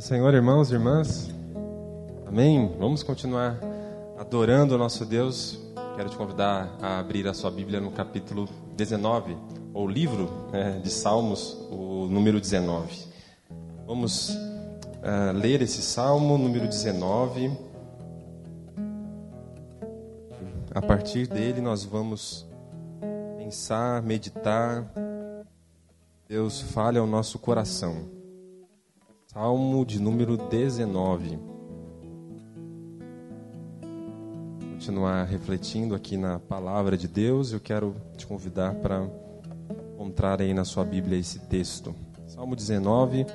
Senhor, irmãos e irmãs. Amém? Vamos continuar adorando o nosso Deus. Quero te convidar a abrir a sua Bíblia no capítulo 19, ou livro né, de Salmos, o número 19. Vamos uh, ler esse salmo, número 19. A partir dele, nós vamos pensar, meditar. Deus fale ao nosso coração. Salmo de número 19. Continuar refletindo aqui na palavra de Deus, eu quero te convidar para encontrar aí na sua Bíblia esse texto. Salmo 19,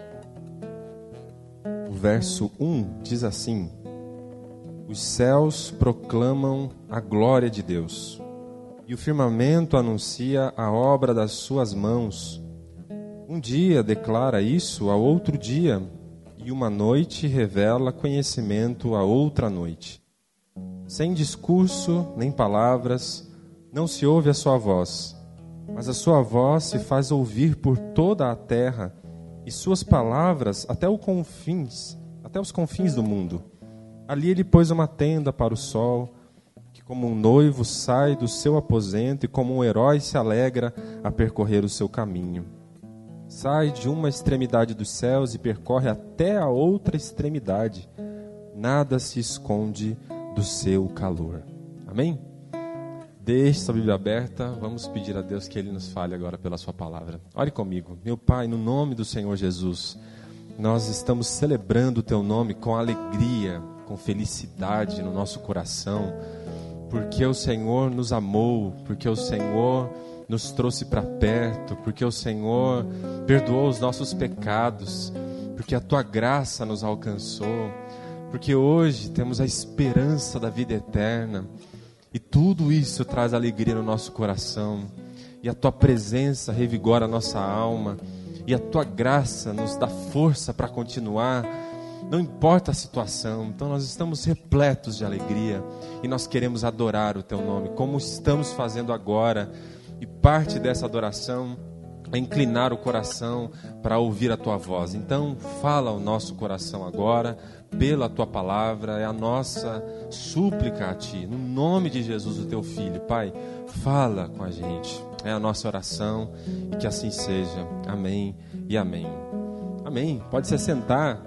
o verso 1 diz assim: Os céus proclamam a glória de Deus, e o firmamento anuncia a obra das suas mãos. Um dia declara isso a outro dia, e uma noite revela conhecimento a outra noite. Sem discurso nem palavras, não se ouve a sua voz, mas a sua voz se faz ouvir por toda a terra, e suas palavras até os confins, até os confins do mundo. Ali ele pôs uma tenda para o sol, que como um noivo sai do seu aposento e como um herói se alegra a percorrer o seu caminho sai de uma extremidade dos céus e percorre até a outra extremidade. Nada se esconde do seu calor. Amém? Deixe sua Bíblia aberta, vamos pedir a Deus que Ele nos fale agora pela Sua palavra. Ore comigo. Meu Pai, no nome do Senhor Jesus, nós estamos celebrando o Teu nome com alegria, com felicidade no nosso coração, porque o Senhor nos amou, porque o Senhor nos trouxe para perto, porque o Senhor perdoou os nossos pecados, porque a tua graça nos alcançou, porque hoje temos a esperança da vida eterna. E tudo isso traz alegria no nosso coração. E a tua presença revigora a nossa alma. E a tua graça nos dá força para continuar. Não importa a situação, então nós estamos repletos de alegria e nós queremos adorar o teu nome, como estamos fazendo agora e parte dessa adoração é inclinar o coração para ouvir a tua voz. Então, fala o nosso coração agora, pela tua palavra, é a nossa súplica a ti, no nome de Jesus, o teu filho. Pai, fala com a gente, é a nossa oração e que assim seja. Amém e amém. Amém. Pode se sentar.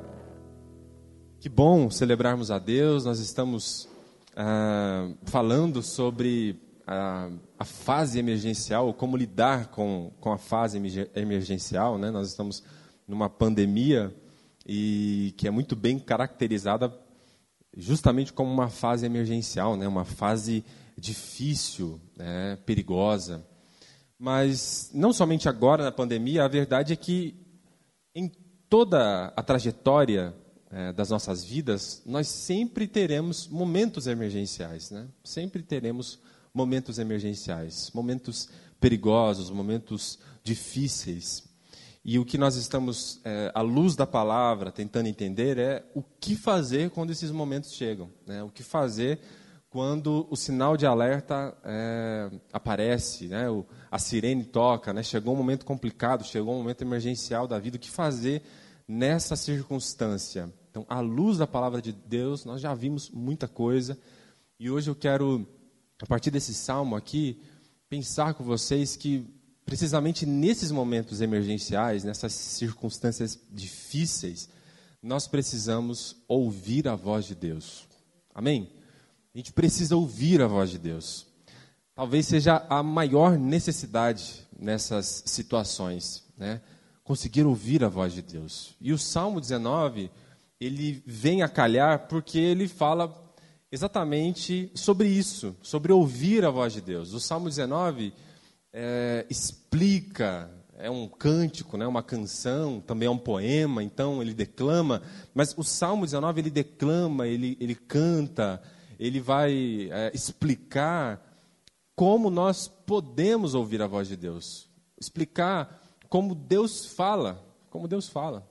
Que bom celebrarmos a Deus. Nós estamos ah, falando sobre a, a, fase emergencial, como lidar com, com a fase emergencial. Né? Nós estamos numa pandemia e que é muito bem caracterizada justamente como uma fase emergencial, né? uma fase difícil, né? perigosa. Mas não somente agora na pandemia, a verdade é que em toda a trajetória é, das nossas vidas, nós sempre teremos momentos emergenciais, né? sempre teremos momentos emergenciais, momentos perigosos, momentos difíceis. E o que nós estamos, é, à luz da palavra, tentando entender é o que fazer quando esses momentos chegam. Né? O que fazer quando o sinal de alerta é, aparece, né? o, a sirene toca, né? chegou um momento complicado, chegou um momento emergencial da vida, o que fazer nessa circunstância? Então, à luz da palavra de Deus, nós já vimos muita coisa e hoje eu quero a partir desse salmo aqui, pensar com vocês que precisamente nesses momentos emergenciais, nessas circunstâncias difíceis, nós precisamos ouvir a voz de Deus. Amém? A gente precisa ouvir a voz de Deus. Talvez seja a maior necessidade nessas situações, né? Conseguir ouvir a voz de Deus. E o Salmo 19, ele vem a calhar porque ele fala exatamente sobre isso, sobre ouvir a voz de Deus. O Salmo 19 é, explica, é um cântico, né, uma canção, também é um poema, então ele declama, mas o Salmo 19 ele declama, ele, ele canta, ele vai é, explicar como nós podemos ouvir a voz de Deus, explicar como Deus fala, como Deus fala.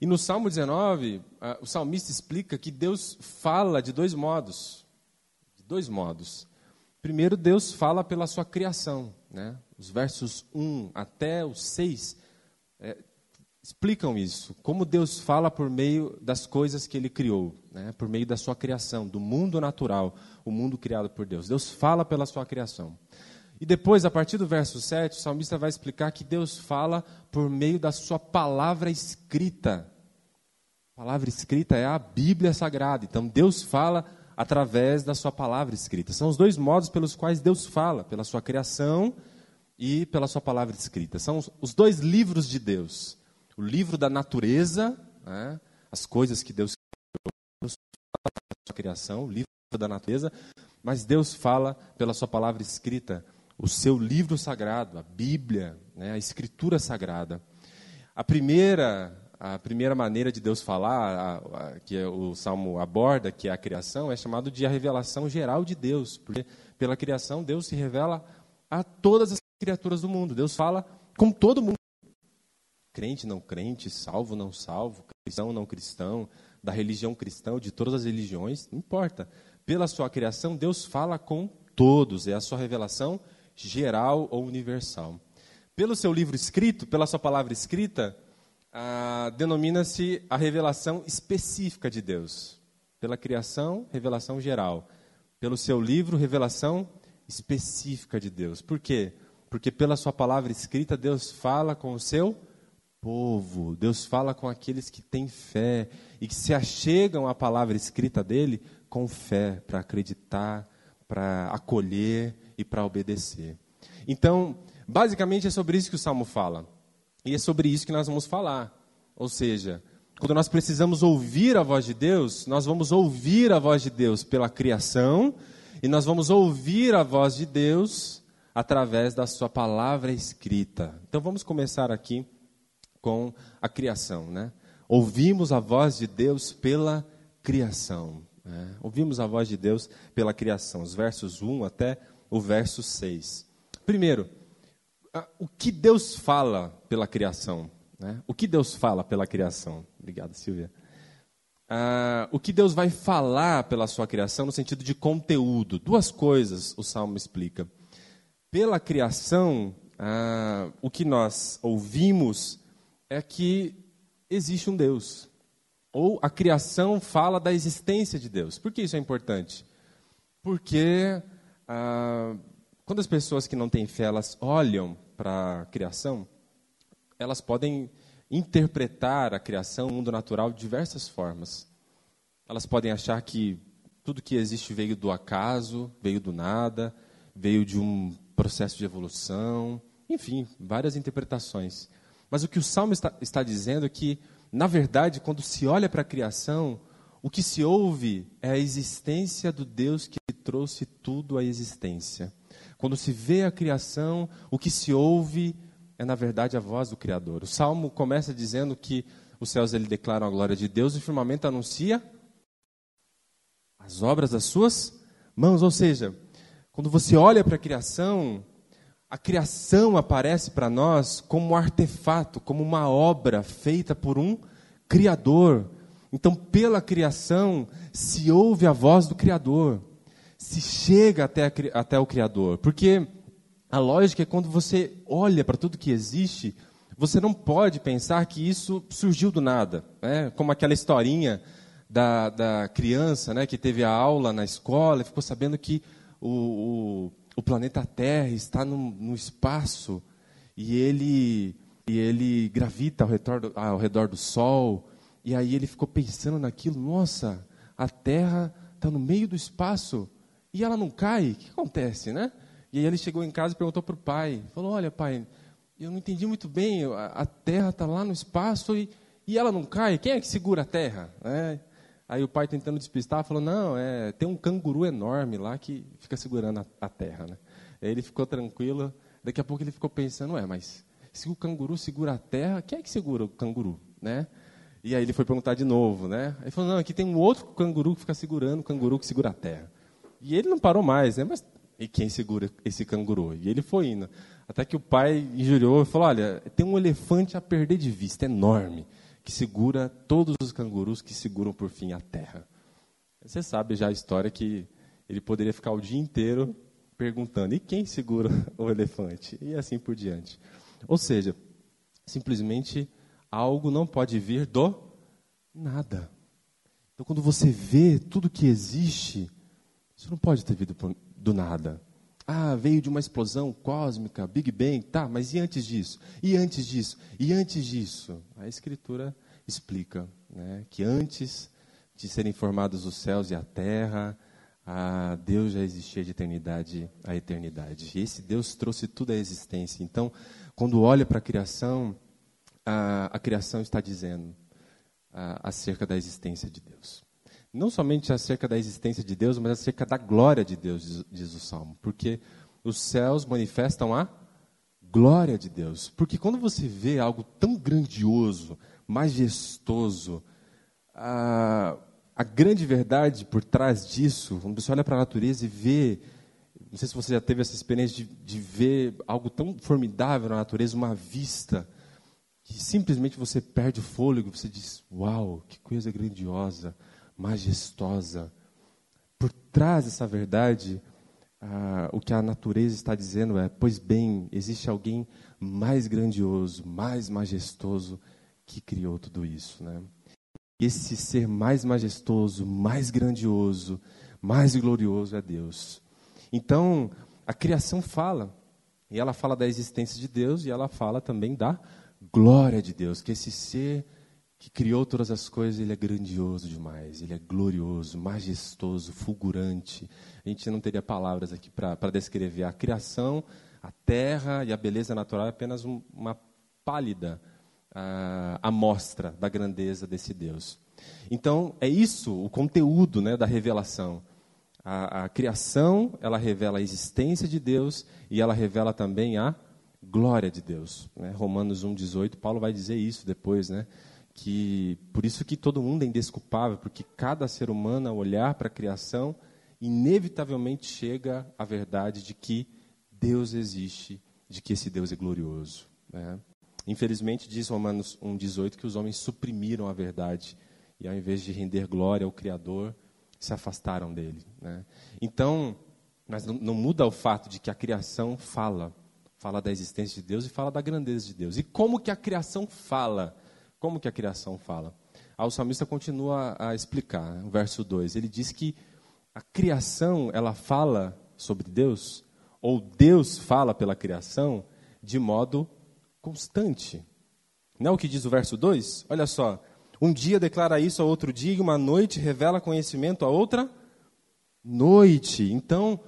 E no Salmo 19, o salmista explica que Deus fala de dois modos. De dois modos. Primeiro, Deus fala pela sua criação. Né? Os versos 1 até o 6 é, explicam isso, como Deus fala por meio das coisas que Ele criou, né? por meio da sua criação, do mundo natural, o mundo criado por Deus. Deus fala pela sua criação. E depois, a partir do verso 7, o salmista vai explicar que Deus fala por meio da sua palavra escrita. A palavra escrita é a Bíblia Sagrada. Então, Deus fala através da sua palavra escrita. São os dois modos pelos quais Deus fala, pela sua criação e pela sua palavra escrita. São os dois livros de Deus o livro da natureza, né, as coisas que Deus criou, a sua criação, o livro da natureza, mas Deus fala pela sua palavra escrita, o seu livro sagrado, a Bíblia, né, a Escritura sagrada. A primeira, a primeira maneira de Deus falar, a, a, que é o Salmo aborda, que é a criação, é chamado de a revelação geral de Deus, porque pela criação Deus se revela a todas as criaturas do mundo. Deus fala com todo mundo crente, não crente, salvo, não salvo, cristão, não cristão, da religião cristã, de todas as religiões, não importa. Pela sua criação, Deus fala com todos, é a sua revelação geral ou universal. Pelo seu livro escrito, pela sua palavra escrita, ah, denomina-se a revelação específica de Deus. Pela criação, revelação geral. Pelo seu livro, revelação específica de Deus. Por quê? Porque pela sua palavra escrita, Deus fala com o seu povo. Deus fala com aqueles que têm fé e que se achegam à palavra escrita dele com fé, para acreditar, para acolher e para obedecer. Então, basicamente é sobre isso que o salmo fala. E é sobre isso que nós vamos falar. Ou seja, quando nós precisamos ouvir a voz de Deus, nós vamos ouvir a voz de Deus pela criação e nós vamos ouvir a voz de Deus através da sua palavra escrita. Então vamos começar aqui com a criação. Né? Ouvimos a voz de Deus pela criação. Né? Ouvimos a voz de Deus pela criação, os versos 1 até o verso 6. Primeiro, o que Deus fala pela criação? Né? O que Deus fala pela criação? Obrigado, Silvia. O que Deus vai falar pela sua criação no sentido de conteúdo. Duas coisas o Salmo explica. Pela criação, o que nós ouvimos é que existe um Deus. Ou a criação fala da existência de Deus. Por que isso é importante? Porque ah, quando as pessoas que não têm fé elas olham para a criação, elas podem interpretar a criação, o mundo natural, de diversas formas. Elas podem achar que tudo que existe veio do acaso, veio do nada, veio de um processo de evolução, enfim, várias interpretações. Mas o que o Salmo está, está dizendo é que, na verdade, quando se olha para a criação, o que se ouve é a existência do Deus que trouxe tudo à existência. Quando se vê a criação, o que se ouve é, na verdade, a voz do Criador. O Salmo começa dizendo que os céus ele declaram a glória de Deus e o firmamento anuncia as obras das suas mãos. Ou seja, quando você olha para a criação, a criação aparece para nós como um artefato, como uma obra feita por um Criador. Então, pela criação, se ouve a voz do Criador, chega até, a, até o Criador. Porque a lógica é quando você olha para tudo que existe, você não pode pensar que isso surgiu do nada. Né? Como aquela historinha da, da criança né, que teve a aula na escola e ficou sabendo que o, o o planeta Terra está no, no espaço e ele, e ele gravita ao redor, do, ao redor do Sol. E aí ele ficou pensando naquilo: nossa, a Terra está no meio do espaço e ela não cai? O que acontece, né? E aí ele chegou em casa e perguntou para o pai: falou, olha, pai, eu não entendi muito bem, a, a Terra está lá no espaço e, e ela não cai? Quem é que segura a Terra? É, Aí o pai tentando despistar, falou, não, é, tem um canguru enorme lá que fica segurando a, a terra. Né? Aí ele ficou tranquilo, daqui a pouco ele ficou pensando, é, mas se o canguru segura a terra, quem é que segura o canguru? Né? E aí ele foi perguntar de novo, né? Ele falou, não, aqui tem um outro canguru que fica segurando o canguru que segura a terra. E ele não parou mais, né? Mas e quem segura esse canguru? E ele foi indo. Até que o pai injuriou e falou, olha, tem um elefante a perder de vista, enorme que segura todos os cangurus que seguram por fim a terra. Você sabe já a história que ele poderia ficar o dia inteiro perguntando: e quem segura o elefante? E assim por diante. Ou seja, simplesmente algo não pode vir do nada. Então, quando você vê tudo que existe, isso não pode ter vindo do nada. Ah, veio de uma explosão cósmica, Big Bang, tá, mas e antes disso? E antes disso? E antes disso? A Escritura explica né, que antes de serem formados os céus e a terra, Deus já existia de eternidade a eternidade. E esse Deus trouxe tudo à existência. Então, quando olha para a criação, a criação está dizendo acerca da existência de Deus. Não somente acerca da existência de Deus, mas acerca da glória de Deus, diz, diz o Salmo. Porque os céus manifestam a glória de Deus. Porque quando você vê algo tão grandioso, majestoso, a, a grande verdade por trás disso, quando você olha para a natureza e vê, não sei se você já teve essa experiência de, de ver algo tão formidável na natureza, uma vista, que simplesmente você perde o fôlego, você diz: Uau, que coisa grandiosa, majestosa. Por trás dessa verdade, ah, o que a natureza está dizendo é: Pois bem, existe alguém mais grandioso, mais majestoso que criou tudo isso, né? Esse ser mais majestoso, mais grandioso, mais glorioso é Deus. Então, a criação fala, e ela fala da existência de Deus, e ela fala também da glória de Deus, que esse ser que criou todas as coisas, ele é grandioso demais, ele é glorioso, majestoso, fulgurante. A gente não teria palavras aqui para descrever a criação, a terra e a beleza natural é apenas um, uma pálida a amostra da grandeza desse Deus. Então, é isso o conteúdo né, da revelação. A, a, criação, ela revela a existência de Deus e ela revela também a glória de Deus. Né? Romanos 1,18, Paulo vai dizer isso depois, né? Que por isso que todo mundo é indesculpável, porque cada ser humano, ao olhar para a criação, inevitavelmente chega à verdade de que Deus existe, de que esse Deus é glorioso. Né? Infelizmente, diz Romanos 1,18 que os homens suprimiram a verdade e, ao invés de render glória ao Criador, se afastaram dele. Né? Então, mas não, não muda o fato de que a criação fala, fala da existência de Deus e fala da grandeza de Deus. E como que a criação fala? Como que a criação fala? Ah, o salmista continua a explicar, o verso 2. Ele diz que a criação, ela fala sobre Deus, ou Deus fala pela criação, de modo constante. Não é o que diz o verso 2? Olha só. Um dia declara isso a outro dia, e uma noite revela conhecimento a outra noite. Então,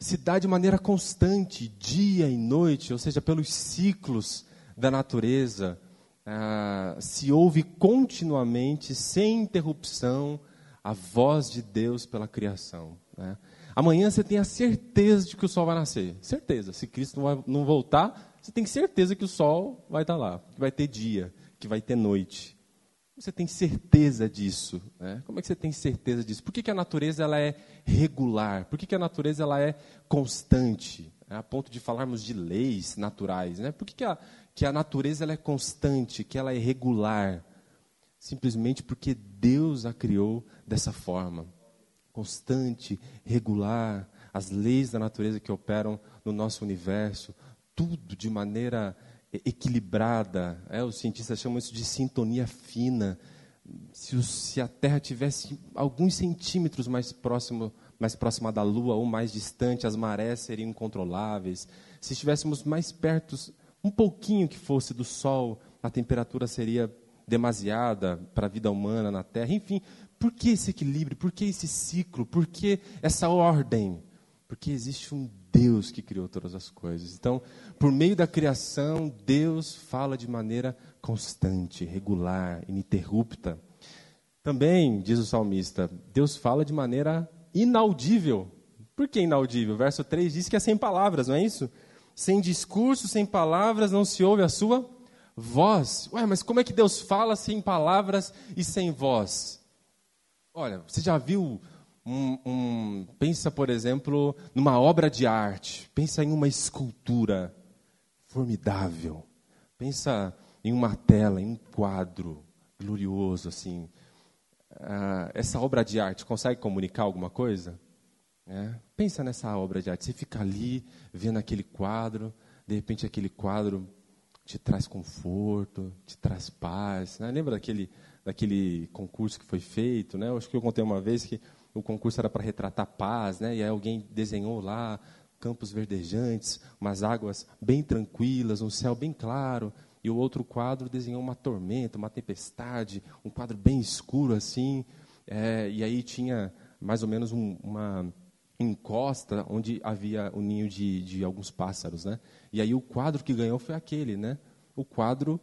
se dá de maneira constante, dia e noite, ou seja, pelos ciclos da natureza. Ah, se ouve continuamente, sem interrupção, a voz de Deus pela criação. Né? Amanhã você tem a certeza de que o sol vai nascer. Certeza. Se Cristo não, vai, não voltar, você tem certeza que o sol vai estar lá, que vai ter dia, que vai ter noite. Você tem certeza disso? Né? Como é que você tem certeza disso? Por que, que a natureza ela é regular? Por que, que a natureza ela é constante? É a ponto de falarmos de leis naturais. Né? Por que, que, a, que a natureza ela é constante, que ela é regular? Simplesmente porque Deus a criou dessa forma. Constante, regular, as leis da natureza que operam no nosso universo, tudo de maneira equilibrada. É, os cientistas chamam isso de sintonia fina. Se, se a Terra tivesse alguns centímetros mais próximo, mais próxima da Lua ou mais distante, as marés seriam incontroláveis. Se estivéssemos mais perto, um pouquinho que fosse do Sol, a temperatura seria demasiada para a vida humana na Terra. Enfim, por que esse equilíbrio? Por que esse ciclo? Por que essa ordem? Porque existe um Deus que criou todas as coisas. Então, por meio da criação, Deus fala de maneira constante, regular, ininterrupta. Também, diz o salmista, Deus fala de maneira inaudível. Por que inaudível? Verso 3 diz que é sem palavras, não é isso? Sem discurso, sem palavras, não se ouve a sua voz. Ué, mas como é que Deus fala sem palavras e sem voz? Olha, você já viu um, um, pensa, por exemplo, numa obra de arte, pensa em uma escultura formidável, pensa em uma tela, em um quadro glorioso, assim. Ah, essa obra de arte consegue comunicar alguma coisa? É. Pensa nessa obra de arte. Você fica ali vendo aquele quadro, de repente aquele quadro te traz conforto, te traz paz. Né? Lembra daquele, daquele concurso que foi feito? Né? Eu acho que eu contei uma vez que o concurso era para retratar paz, né? e aí alguém desenhou lá campos verdejantes, umas águas bem tranquilas, um céu bem claro, e o outro quadro desenhou uma tormenta, uma tempestade, um quadro bem escuro assim, é, e aí tinha mais ou menos um, uma encosta onde havia o ninho de, de alguns pássaros, né? E aí o quadro que ganhou foi aquele, né? O quadro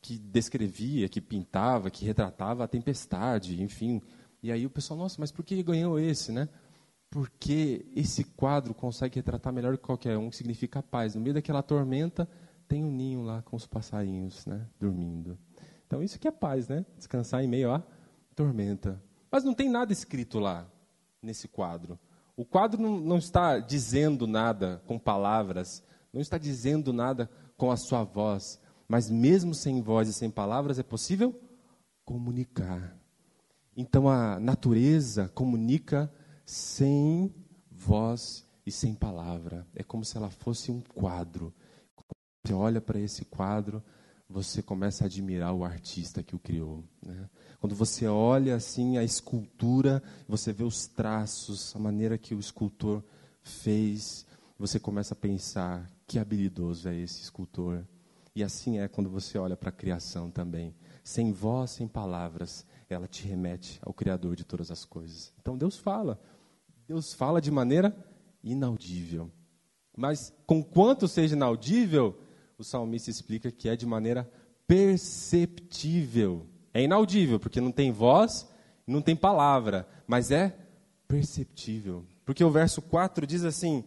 que descrevia, que pintava, que retratava a tempestade, enfim. E aí o pessoal, nossa, mas por que ganhou esse, né? Porque esse quadro consegue retratar melhor que qualquer um, que significa paz. No meio daquela tormenta, tem um ninho lá com os passarinhos, né? Dormindo. Então isso que é paz, né? Descansar em meio à tormenta. Mas não tem nada escrito lá, nesse quadro. O quadro não, não está dizendo nada com palavras, não está dizendo nada com a sua voz, mas mesmo sem voz e sem palavras é possível comunicar. Então a natureza comunica sem voz e sem palavra. É como se ela fosse um quadro. Você olha para esse quadro, você começa a admirar o artista que o criou. Né? Quando você olha assim a escultura, você vê os traços, a maneira que o escultor fez, você começa a pensar que habilidoso é esse escultor. E assim é quando você olha para a criação também. Sem voz, sem palavras, ela te remete ao Criador de todas as coisas. Então Deus fala. Deus fala de maneira inaudível. Mas, com quanto seja inaudível, o salmista explica que é de maneira perceptível. É inaudível, porque não tem voz, não tem palavra, mas é perceptível. Porque o verso 4 diz assim: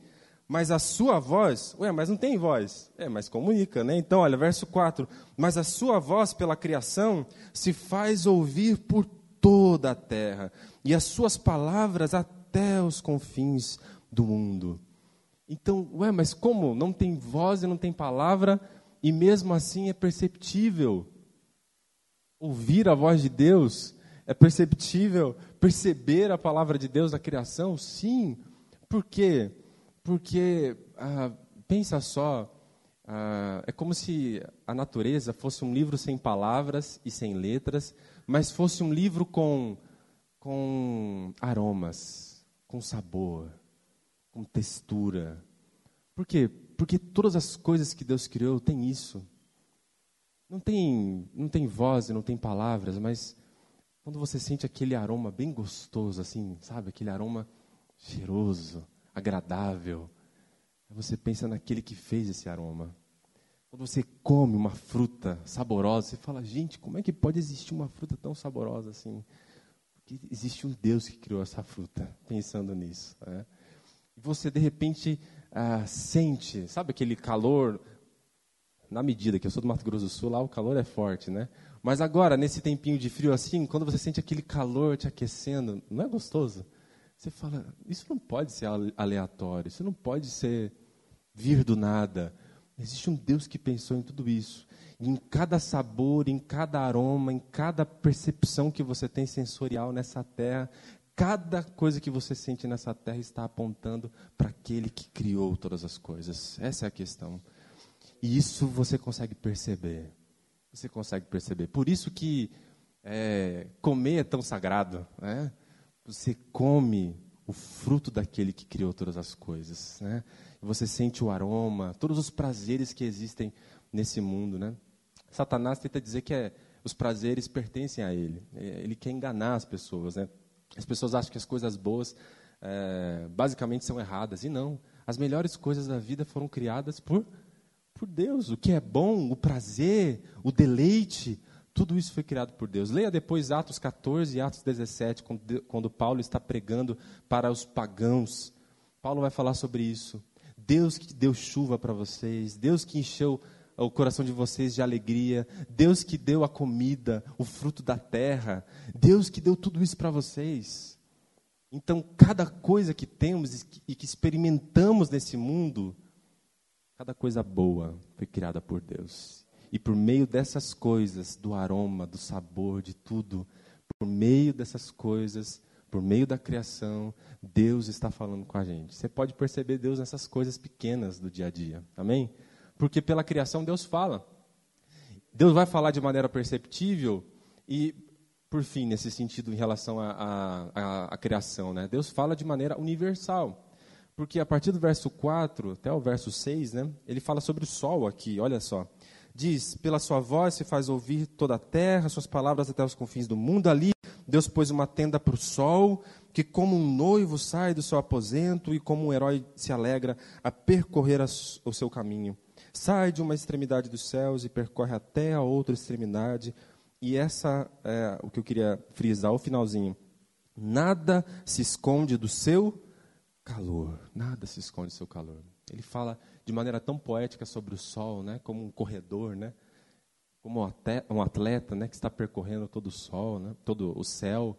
Mas a sua voz, ué, mas não tem voz. É, mas comunica, né? Então, olha, verso 4: Mas a sua voz pela criação se faz ouvir por toda a terra, e as suas palavras até os confins do mundo. Então, ué, mas como? Não tem voz e não tem palavra, e mesmo assim é perceptível ouvir a voz de Deus, é perceptível perceber a palavra de Deus na criação? Sim. Por quê? Porque, ah, pensa só, ah, é como se a natureza fosse um livro sem palavras e sem letras, mas fosse um livro com, com aromas, com sabor, com textura. Por quê? Porque todas as coisas que Deus criou têm isso. Não tem, não tem voz não tem palavras, mas quando você sente aquele aroma bem gostoso, assim, sabe? Aquele aroma cheiroso, agradável, você pensa naquele que fez esse aroma. Quando você come uma fruta saborosa, você fala, gente, como é que pode existir uma fruta tão saborosa assim? Porque existe um Deus que criou essa fruta, pensando nisso. Né? Você, de repente, ah, sente, sabe aquele calor na medida que eu sou do Mato Grosso do Sul, lá o calor é forte, né? Mas agora, nesse tempinho de frio assim, quando você sente aquele calor te aquecendo, não é gostoso? Você fala, isso não pode ser aleatório, isso não pode ser vir do nada. Existe um Deus que pensou em tudo isso. Em cada sabor, em cada aroma, em cada percepção que você tem sensorial nessa terra, cada coisa que você sente nessa terra está apontando para aquele que criou todas as coisas. Essa é a questão. E isso você consegue perceber. Você consegue perceber. Por isso que é, comer é tão sagrado. Né? Você come o fruto daquele que criou todas as coisas. Né? Você sente o aroma, todos os prazeres que existem nesse mundo. Né? Satanás tenta dizer que é, os prazeres pertencem a ele. É, ele quer enganar as pessoas. Né? As pessoas acham que as coisas boas é, basicamente são erradas. E não. As melhores coisas da vida foram criadas por por Deus. O que é bom, o prazer, o deleite, tudo isso foi criado por Deus. Leia depois Atos 14 e Atos 17, quando, quando Paulo está pregando para os pagãos. Paulo vai falar sobre isso. Deus que deu chuva para vocês, Deus que encheu o coração de vocês de alegria, Deus que deu a comida, o fruto da terra, Deus que deu tudo isso para vocês. Então, cada coisa que temos e que experimentamos nesse mundo Cada coisa boa foi criada por Deus. E por meio dessas coisas, do aroma, do sabor, de tudo, por meio dessas coisas, por meio da criação, Deus está falando com a gente. Você pode perceber Deus nessas coisas pequenas do dia a dia. Amém? Porque pela criação Deus fala. Deus vai falar de maneira perceptível e, por fim, nesse sentido em relação à criação, né? Deus fala de maneira universal. Porque a partir do verso 4 até o verso 6, né, ele fala sobre o sol aqui, olha só. Diz: Pela sua voz se faz ouvir toda a terra, suas palavras até os confins do mundo. Ali Deus pôs uma tenda para o sol, que como um noivo sai do seu aposento e como um herói se alegra a percorrer o seu caminho. Sai de uma extremidade dos céus e percorre até a outra extremidade. E essa é o que eu queria frisar, o finalzinho. Nada se esconde do seu calor, nada se esconde do seu calor. Ele fala de maneira tão poética sobre o sol, né, como um corredor, né, como um atleta, né, que está percorrendo todo o sol, né, todo o céu.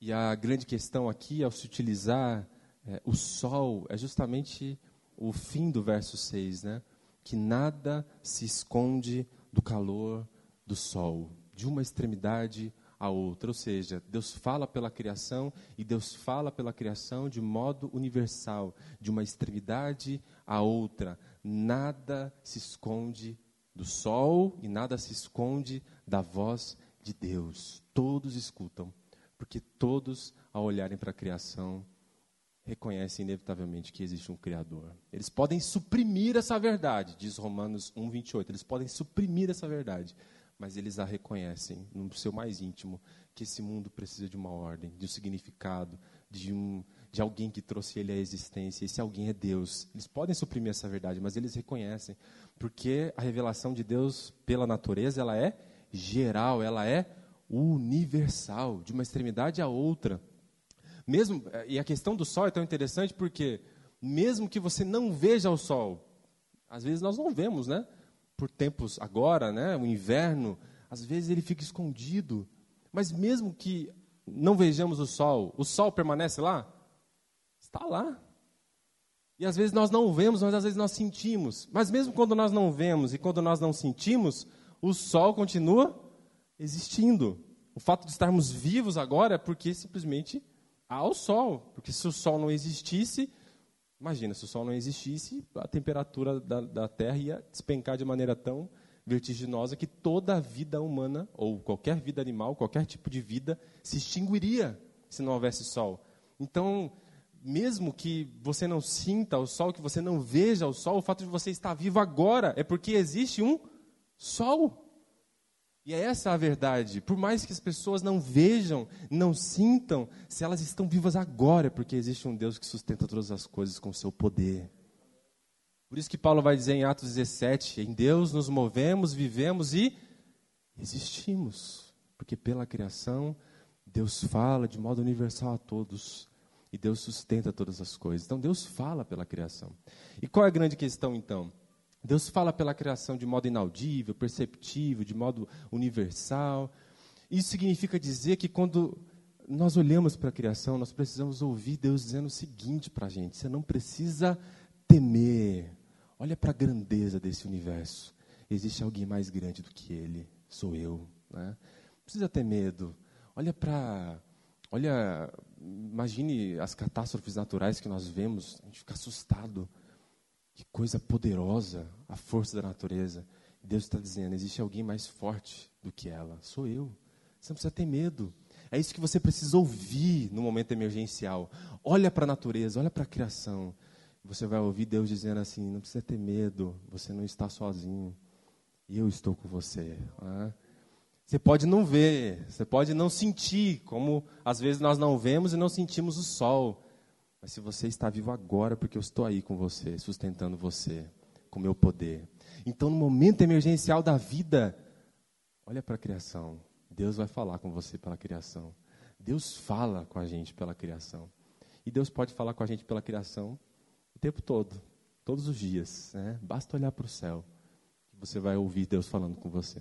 E a grande questão aqui, ao se utilizar é, o sol, é justamente o fim do verso 6, né, que nada se esconde do calor do sol, de uma extremidade a outra. Ou seja, Deus fala pela criação e Deus fala pela criação de modo universal, de uma extremidade a outra. Nada se esconde do sol e nada se esconde da voz de Deus. Todos escutam, porque todos, ao olharem para a criação, reconhecem inevitavelmente que existe um Criador. Eles podem suprimir essa verdade, diz Romanos 1, 28. Eles podem suprimir essa verdade, mas eles a reconhecem no seu mais íntimo que esse mundo precisa de uma ordem, de um significado, de um de alguém que trouxe ele à existência. Esse alguém é Deus. Eles podem suprimir essa verdade, mas eles reconhecem, porque a revelação de Deus pela natureza, ela é geral, ela é universal, de uma extremidade à outra. Mesmo e a questão do sol é tão interessante porque mesmo que você não veja o sol, às vezes nós não vemos, né? por tempos agora, né, o inverno, às vezes ele fica escondido. Mas mesmo que não vejamos o sol, o sol permanece lá? Está lá. E às vezes nós não vemos, mas às vezes nós sentimos. Mas mesmo quando nós não vemos e quando nós não sentimos, o sol continua existindo. O fato de estarmos vivos agora é porque simplesmente há o sol. Porque se o sol não existisse, Imagina, se o Sol não existisse, a temperatura da, da Terra ia despencar de maneira tão vertiginosa que toda a vida humana, ou qualquer vida animal, qualquer tipo de vida, se extinguiria se não houvesse Sol. Então, mesmo que você não sinta o Sol, que você não veja o Sol, o fato de você estar vivo agora é porque existe um Sol. E é essa a verdade. Por mais que as pessoas não vejam, não sintam, se elas estão vivas agora, é porque existe um Deus que sustenta todas as coisas com seu poder. Por isso que Paulo vai dizer em Atos 17: em Deus nos movemos, vivemos e existimos. Porque pela criação, Deus fala de modo universal a todos. E Deus sustenta todas as coisas. Então Deus fala pela criação. E qual é a grande questão então? Deus fala pela criação de modo inaudível, perceptível, de modo universal. Isso significa dizer que quando nós olhamos para a criação, nós precisamos ouvir Deus dizendo o seguinte para a gente: você não precisa temer. Olha para a grandeza desse universo. Existe alguém mais grande do que ele, sou eu. Né? Não precisa ter medo. Olha para. Olha, imagine as catástrofes naturais que nós vemos, a gente fica assustado. Que coisa poderosa a força da natureza. Deus está dizendo: existe alguém mais forte do que ela. Sou eu. Você não precisa ter medo. É isso que você precisa ouvir no momento emergencial. Olha para a natureza, olha para a criação. Você vai ouvir Deus dizendo assim: não precisa ter medo, você não está sozinho. Eu estou com você. Você pode não ver, você pode não sentir, como às vezes nós não vemos e não sentimos o sol. Mas se você está vivo agora, porque eu estou aí com você, sustentando você, com meu poder. Então, no momento emergencial da vida, olha para a criação. Deus vai falar com você pela criação. Deus fala com a gente pela criação. E Deus pode falar com a gente pela criação o tempo todo, todos os dias. Né? Basta olhar para o céu, você vai ouvir Deus falando com você.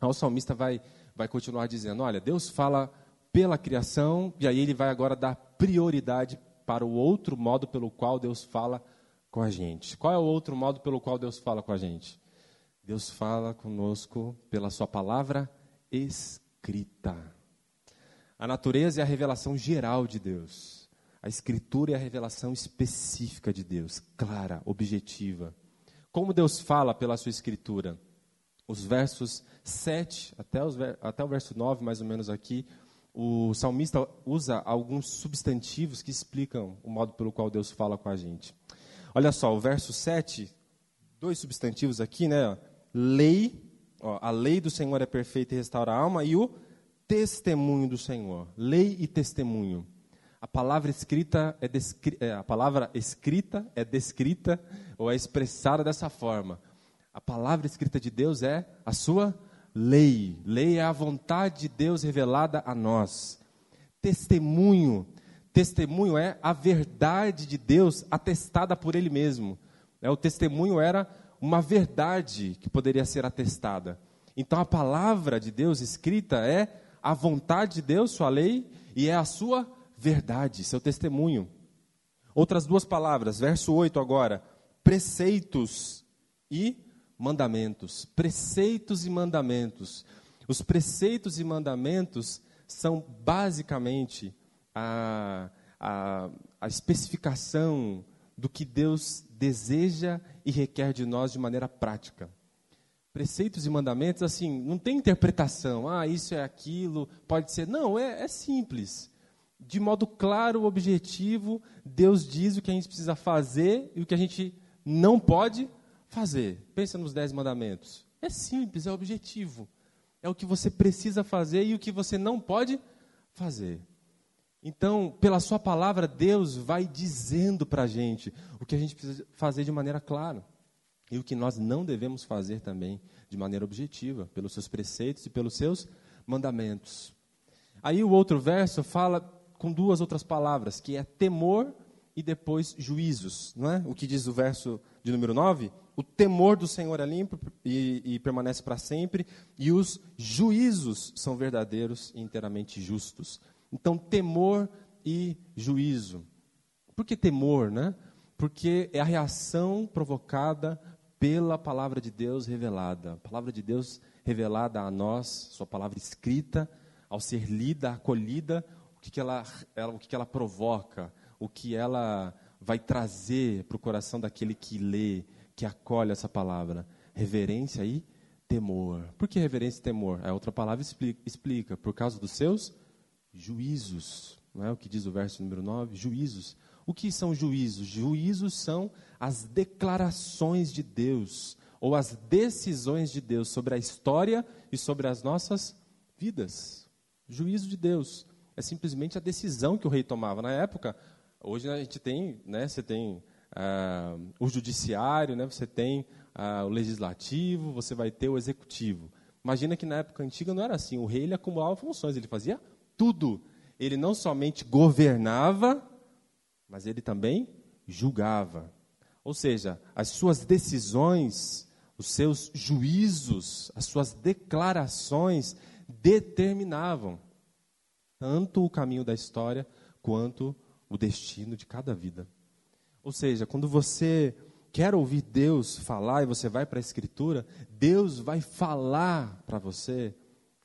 O salmista vai, vai continuar dizendo: Olha, Deus fala pela criação, e aí ele vai agora dar prioridade para o outro modo pelo qual Deus fala com a gente. Qual é o outro modo pelo qual Deus fala com a gente? Deus fala conosco pela Sua palavra escrita. A natureza é a revelação geral de Deus. A Escritura é a revelação específica de Deus, clara, objetiva. Como Deus fala pela Sua Escritura? os versos 7 até, os, até o verso 9, mais ou menos aqui, o salmista usa alguns substantivos que explicam o modo pelo qual Deus fala com a gente. Olha só, o verso 7, dois substantivos aqui, né? Lei, ó, a lei do Senhor é perfeita e restaura a alma, e o testemunho do Senhor. Lei e testemunho. A palavra escrita é, descri é, a palavra escrita é descrita ou é expressada dessa forma. A palavra escrita de Deus é a sua lei. Lei é a vontade de Deus revelada a nós. Testemunho. Testemunho é a verdade de Deus atestada por Ele mesmo. É, o testemunho era uma verdade que poderia ser atestada. Então a palavra de Deus escrita é a vontade de Deus, sua lei, e é a sua verdade, seu testemunho. Outras duas palavras, verso 8 agora: preceitos e mandamentos. Preceitos e mandamentos. Os preceitos e mandamentos são basicamente a, a, a especificação do que Deus deseja e requer de nós de maneira prática. Preceitos e mandamentos, assim, não tem interpretação, ah, isso é aquilo, pode ser. Não, é, é simples. De modo claro, objetivo, Deus diz o que a gente precisa fazer e o que a gente não pode fazer. Pensa nos dez mandamentos. É simples, é objetivo. É o que você precisa fazer e o que você não pode fazer. Então, pela sua palavra, Deus vai dizendo para a gente o que a gente precisa fazer de maneira clara. E o que nós não devemos fazer também de maneira objetiva, pelos seus preceitos e pelos seus mandamentos. Aí o outro verso fala com duas outras palavras, que é temor e depois juízos. Não é? O que diz o verso de número 9? O temor do Senhor é limpo e, e permanece para sempre, e os juízos são verdadeiros e inteiramente justos. Então, temor e juízo. Por que temor, né? Porque é a reação provocada pela palavra de Deus revelada. A palavra de Deus revelada a nós, sua palavra escrita, ao ser lida, acolhida, o que, que, ela, ela, o que, que ela provoca, o que ela vai trazer para o coração daquele que lê, que acolhe essa palavra. Reverência e temor. Por que reverência e temor? A outra palavra explica, explica por causa dos seus juízos. Não é o que diz o verso número 9? Juízos. O que são juízos? Juízos são as declarações de Deus, ou as decisões de Deus sobre a história e sobre as nossas vidas. Juízo de Deus é simplesmente a decisão que o rei tomava na época. Hoje a gente tem, né, você tem ah, o judiciário, né? você tem ah, o legislativo, você vai ter o executivo. Imagina que na época antiga não era assim. O rei ele acumulava funções, ele fazia tudo. Ele não somente governava, mas ele também julgava. Ou seja, as suas decisões, os seus juízos, as suas declarações determinavam tanto o caminho da história quanto o destino de cada vida. Ou seja, quando você quer ouvir Deus falar e você vai para a Escritura, Deus vai falar para você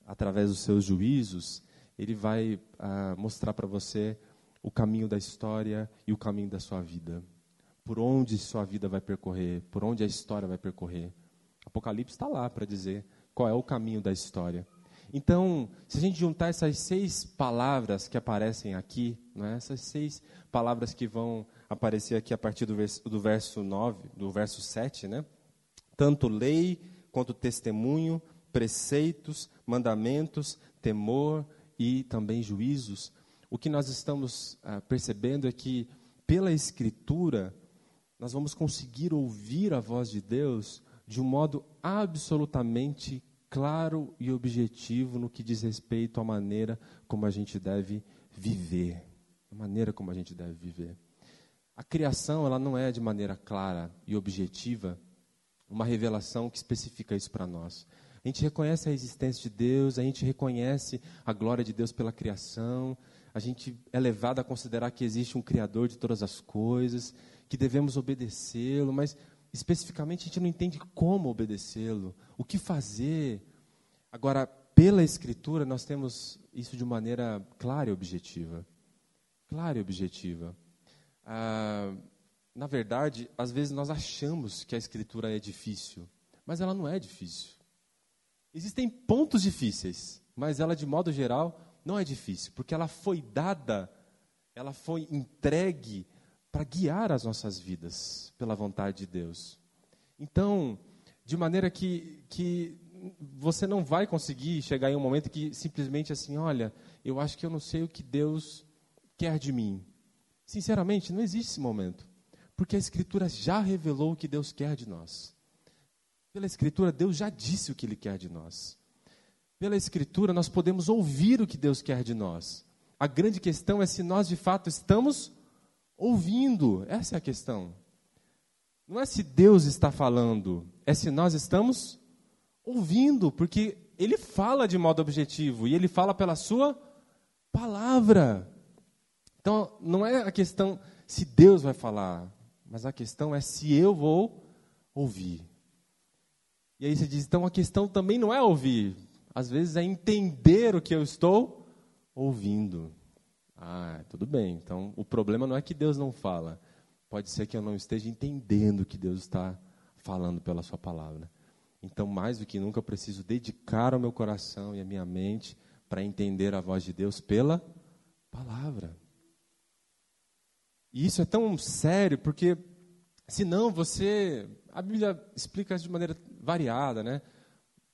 através dos seus juízos, Ele vai ah, mostrar para você o caminho da história e o caminho da sua vida. Por onde sua vida vai percorrer, por onde a história vai percorrer. Apocalipse está lá para dizer qual é o caminho da história. Então, se a gente juntar essas seis palavras que aparecem aqui, né, essas seis palavras que vão aparecer aqui a partir do verso, do verso 9, do verso 7, né? Tanto lei quanto testemunho, preceitos, mandamentos, temor e também juízos. O que nós estamos ah, percebendo é que, pela Escritura, nós vamos conseguir ouvir a voz de Deus de um modo absolutamente claro e objetivo no que diz respeito à maneira como a gente deve viver. A maneira como a gente deve viver. A criação ela não é de maneira clara e objetiva uma revelação que especifica isso para nós. A gente reconhece a existência de Deus, a gente reconhece a glória de Deus pela criação, a gente é levado a considerar que existe um Criador de todas as coisas, que devemos obedecê-lo, mas especificamente a gente não entende como obedecê-lo, o que fazer. Agora, pela Escritura, nós temos isso de maneira clara e objetiva. Clara e objetiva. Ah, na verdade, às vezes nós achamos que a Escritura é difícil, mas ela não é difícil. Existem pontos difíceis, mas ela, de modo geral, não é difícil, porque ela foi dada, ela foi entregue para guiar as nossas vidas pela vontade de Deus. Então, de maneira que, que você não vai conseguir chegar em um momento que simplesmente assim, olha, eu acho que eu não sei o que Deus quer de mim. Sinceramente, não existe esse momento. Porque a Escritura já revelou o que Deus quer de nós. Pela Escritura, Deus já disse o que Ele quer de nós. Pela Escritura, nós podemos ouvir o que Deus quer de nós. A grande questão é se nós de fato estamos ouvindo. Essa é a questão. Não é se Deus está falando, é se nós estamos ouvindo, porque Ele fala de modo objetivo e Ele fala pela Sua palavra. Então, não é a questão se Deus vai falar, mas a questão é se eu vou ouvir. E aí você diz, então a questão também não é ouvir, às vezes é entender o que eu estou ouvindo. Ah, tudo bem. Então, o problema não é que Deus não fala. Pode ser que eu não esteja entendendo o que Deus está falando pela Sua palavra. Então, mais do que nunca, eu preciso dedicar o meu coração e a minha mente para entender a voz de Deus pela palavra. E isso é tão sério porque, senão você. A Bíblia explica isso de maneira variada, né?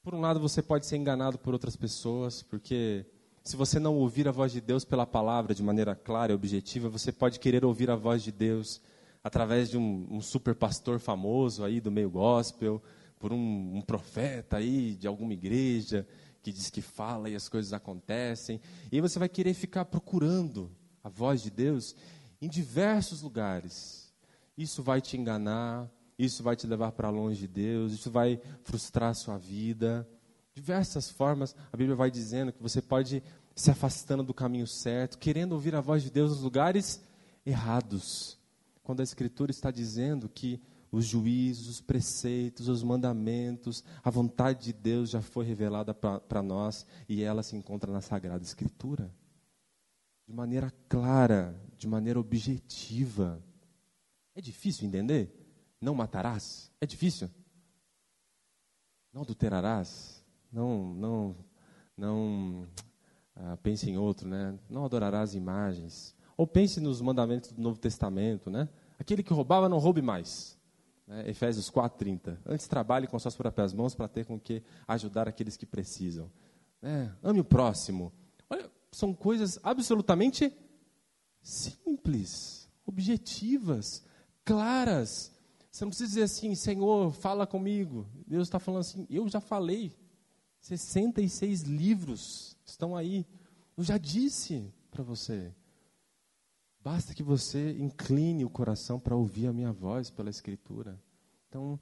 Por um lado, você pode ser enganado por outras pessoas, porque se você não ouvir a voz de Deus pela palavra de maneira clara e objetiva, você pode querer ouvir a voz de Deus através de um, um super pastor famoso aí do meio gospel, por um, um profeta aí de alguma igreja que diz que fala e as coisas acontecem. E aí você vai querer ficar procurando a voz de Deus em diversos lugares. Isso vai te enganar, isso vai te levar para longe de Deus, isso vai frustrar a sua vida. Diversas formas, a Bíblia vai dizendo que você pode se afastando do caminho certo, querendo ouvir a voz de Deus nos lugares errados. Quando a Escritura está dizendo que os juízos, os preceitos, os mandamentos, a vontade de Deus já foi revelada para nós e ela se encontra na Sagrada Escritura. De maneira clara, de maneira objetiva. É difícil entender? Não matarás? É difícil? Não adulterarás? Não, não, não ah, pense em outro, né? Não adorarás imagens. Ou pense nos mandamentos do Novo Testamento, né? Aquele que roubava, não roube mais. Né? Efésios 4:30. Antes trabalhe com suas próprias mãos para ter com que ajudar aqueles que precisam. É, ame o próximo. Olha, são coisas absolutamente simples, objetivas, claras. Você não precisa dizer assim, Senhor, fala comigo. Deus está falando assim, eu já falei. 66 livros estão aí. Eu já disse para você. Basta que você incline o coração para ouvir a minha voz pela Escritura. Então,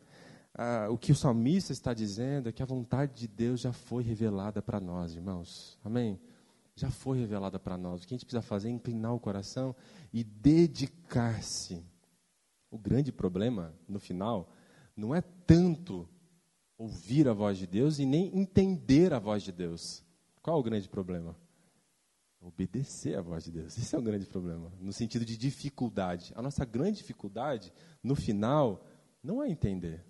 ah, o que o salmista está dizendo é que a vontade de Deus já foi revelada para nós, irmãos. Amém? Já foi revelada para nós. O que a gente precisa fazer é inclinar o coração e dedicar-se o grande problema, no final, não é tanto ouvir a voz de Deus e nem entender a voz de Deus. Qual é o grande problema? Obedecer a voz de Deus. Esse é o grande problema, no sentido de dificuldade. A nossa grande dificuldade, no final, não é entender,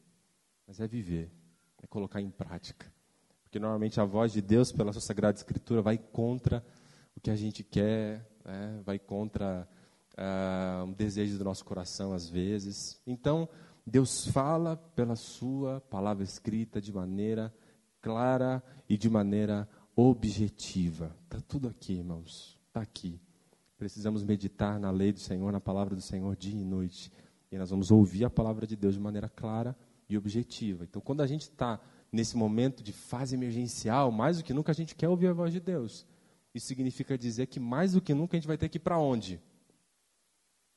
mas é viver, é colocar em prática. Porque normalmente a voz de Deus, pela sua Sagrada Escritura, vai contra o que a gente quer, né? vai contra uh, um desejo do nosso coração às vezes. Então, Deus fala pela sua palavra escrita de maneira clara e de maneira objetiva. Está tudo aqui, irmãos. Está aqui. Precisamos meditar na lei do Senhor, na palavra do Senhor dia e noite. E nós vamos ouvir a palavra de Deus de maneira clara e objetiva. Então, quando a gente está nesse momento de fase emergencial, mais do que nunca a gente quer ouvir a voz de Deus. Isso significa dizer que mais do que nunca a gente vai ter que ir para onde?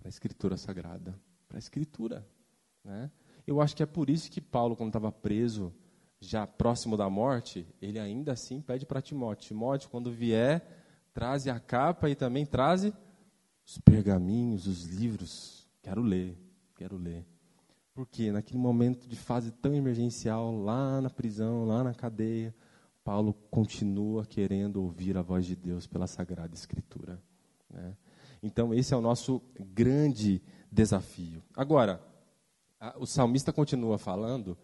para a Escritura Sagrada, para a Escritura. Né? Eu acho que é por isso que Paulo, quando estava preso, já próximo da morte, ele ainda assim pede para Timóteo: Timóteo, quando vier, traze a capa e também traze os pergaminhos, os livros. Quero ler, quero ler. Porque naquele momento de fase tão emergencial, lá na prisão, lá na cadeia, Paulo continua querendo ouvir a voz de Deus pela Sagrada Escritura. Né? Então, esse é o nosso grande desafio. Agora, a, o salmista continua falando,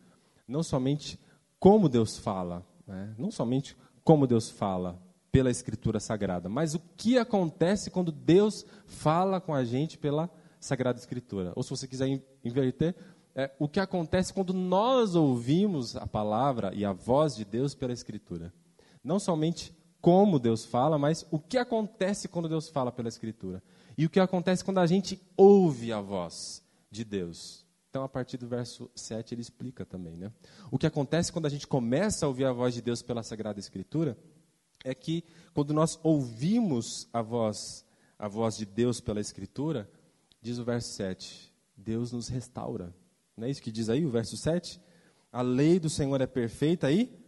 não somente como Deus fala, Né? Não somente como Deus fala pela Escritura Sagrada, mas o que acontece quando Deus fala com a gente pela Sagrada Escritura. Ou se você quiser inverter, é, o que acontece quando nós ouvimos a palavra e a voz de Deus pela Escritura. Não somente como Deus fala, mas o que acontece quando Deus fala pela Escritura. E o que acontece quando a gente ouve a voz de Deus. Então, a partir do verso 7, ele explica também. Né? O que acontece quando a gente começa a ouvir a voz de Deus pela Sagrada Escritura é que, quando nós ouvimos a voz, a voz de Deus pela Escritura, diz o verso 7, Deus nos restaura. Não é isso que diz aí o verso 7? A lei do Senhor é perfeita e.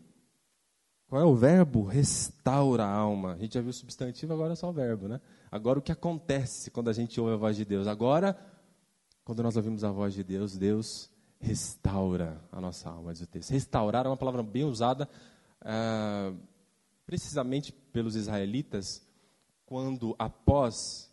Qual é o verbo? Restaura a alma. A gente já viu o substantivo, agora é só o verbo, né? Agora o que acontece quando a gente ouve a voz de Deus? Agora quando nós ouvimos a voz de Deus, Deus restaura a nossa alma, diz o texto. Restaurar é uma palavra bem usada ah, precisamente pelos israelitas, quando após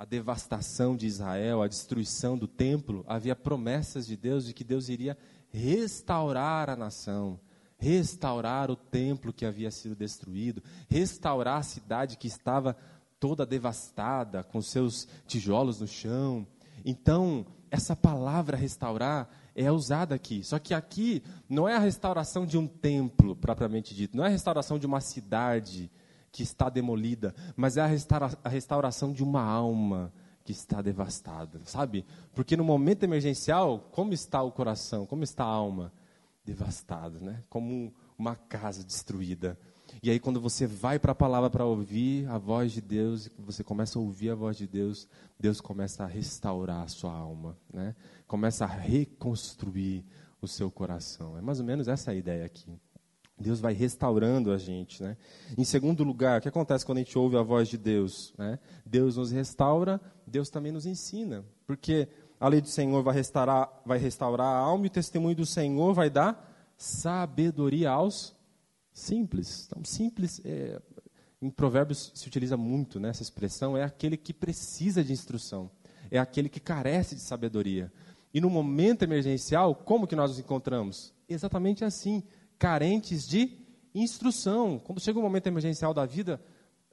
a devastação de Israel, a destruição do templo, havia promessas de Deus de que Deus iria restaurar a nação, restaurar o templo que havia sido destruído, restaurar a cidade que estava toda devastada, com seus tijolos no chão, então, essa palavra restaurar é usada aqui. Só que aqui não é a restauração de um templo, propriamente dito, não é a restauração de uma cidade que está demolida, mas é a, restaura a restauração de uma alma que está devastada, sabe? Porque no momento emergencial, como está o coração, como está a alma? Devastada, né? Como uma casa destruída. E aí, quando você vai para a palavra para ouvir a voz de Deus, você começa a ouvir a voz de Deus, Deus começa a restaurar a sua alma, né? começa a reconstruir o seu coração. É mais ou menos essa a ideia aqui. Deus vai restaurando a gente. Né? Em segundo lugar, o que acontece quando a gente ouve a voz de Deus? Né? Deus nos restaura, Deus também nos ensina. Porque a lei do Senhor vai restaurar, vai restaurar a alma e o testemunho do Senhor vai dar sabedoria aos Simples. Então, simples, é, em Provérbios se utiliza muito nessa expressão, é aquele que precisa de instrução, é aquele que carece de sabedoria. E no momento emergencial, como que nós nos encontramos? Exatamente assim, carentes de instrução. Quando chega o um momento emergencial da vida,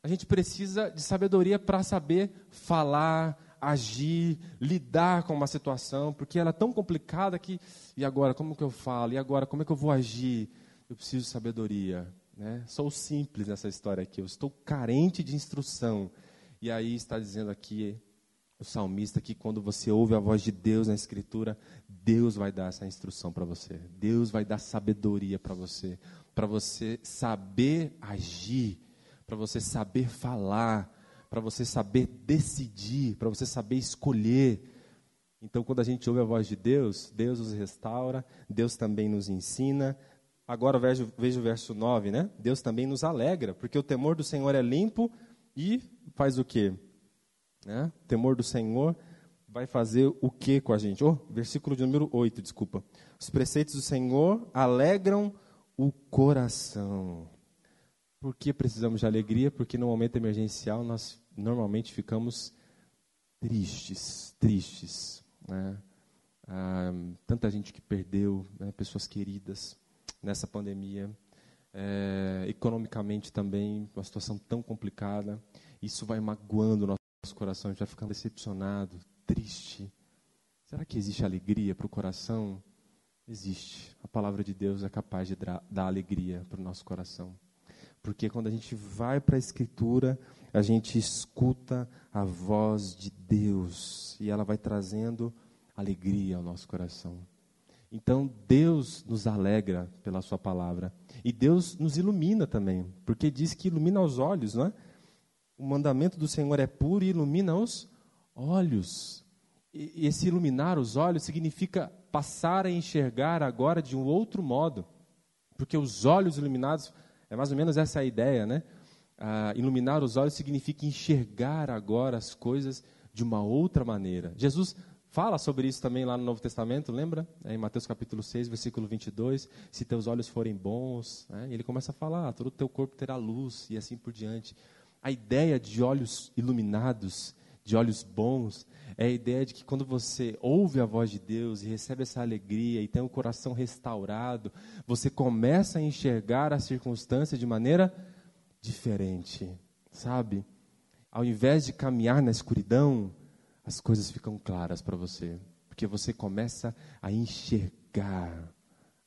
a gente precisa de sabedoria para saber falar, agir, lidar com uma situação, porque ela é tão complicada que e agora como que eu falo? E agora como é que eu vou agir? eu preciso de sabedoria. Né? Sou simples nessa história aqui, eu estou carente de instrução. E aí está dizendo aqui o salmista que quando você ouve a voz de Deus na Escritura, Deus vai dar essa instrução para você. Deus vai dar sabedoria para você, para você saber agir, para você saber falar, para você saber decidir, para você saber escolher. Então, quando a gente ouve a voz de Deus, Deus nos restaura, Deus também nos ensina, Agora veja, veja o verso 9, né? Deus também nos alegra, porque o temor do Senhor é limpo e faz o quê? Né? Temor do Senhor vai fazer o que com a gente? Oh, versículo de número 8, desculpa. Os preceitos do Senhor alegram o coração. Por que precisamos de alegria? Porque no momento emergencial nós normalmente ficamos tristes, tristes. Né? Ah, tanta gente que perdeu, né? pessoas queridas nessa pandemia. É, economicamente também, uma situação tão complicada. Isso vai magoando o nosso coração, a gente vai decepcionado, triste. Será que existe alegria para o coração? Existe. A palavra de Deus é capaz de dar alegria para o nosso coração. Porque quando a gente vai para a Escritura, a gente escuta a voz de Deus e ela vai trazendo alegria ao nosso coração. Então Deus nos alegra pela Sua palavra. E Deus nos ilumina também, porque diz que ilumina os olhos, não é? O mandamento do Senhor é puro e ilumina os olhos. E esse iluminar os olhos significa passar a enxergar agora de um outro modo. Porque os olhos iluminados, é mais ou menos essa a ideia, né? Ah, iluminar os olhos significa enxergar agora as coisas de uma outra maneira. Jesus fala sobre isso também lá no Novo Testamento, lembra? É, em Mateus capítulo 6, versículo 22, se teus olhos forem bons, né? ele começa a falar, ah, todo o teu corpo terá luz e assim por diante. A ideia de olhos iluminados, de olhos bons, é a ideia de que quando você ouve a voz de Deus e recebe essa alegria e tem o coração restaurado, você começa a enxergar a circunstância de maneira diferente, sabe? Ao invés de caminhar na escuridão, as coisas ficam claras para você, porque você começa a enxergar